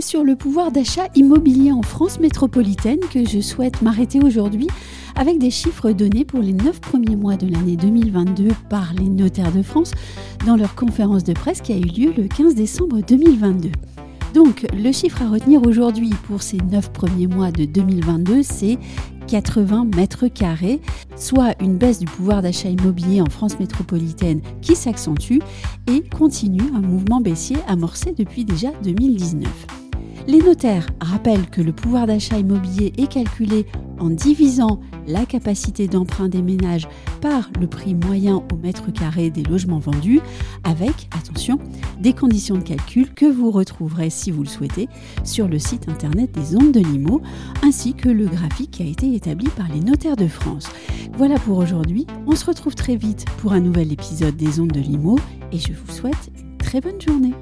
sur le pouvoir d'achat immobilier en France métropolitaine que je souhaite m'arrêter aujourd'hui avec des chiffres donnés pour les 9 premiers mois de l'année 2022 par les notaires de France dans leur conférence de presse qui a eu lieu le 15 décembre 2022. Donc, le chiffre à retenir aujourd'hui pour ces 9 premiers mois de 2022, c'est 80 mètres carrés, soit une baisse du pouvoir d'achat immobilier en France métropolitaine qui s'accentue et continue un mouvement baissier amorcé depuis déjà 2019. Les notaires rappellent que le pouvoir d'achat immobilier est calculé en divisant la capacité d'emprunt des ménages par le prix moyen au mètre carré des logements vendus, avec, attention, des conditions de calcul que vous retrouverez, si vous le souhaitez, sur le site internet des ondes de Limo, ainsi que le graphique qui a été établi par les notaires de France. Voilà pour aujourd'hui, on se retrouve très vite pour un nouvel épisode des ondes de Limo, et je vous souhaite une très bonne journée.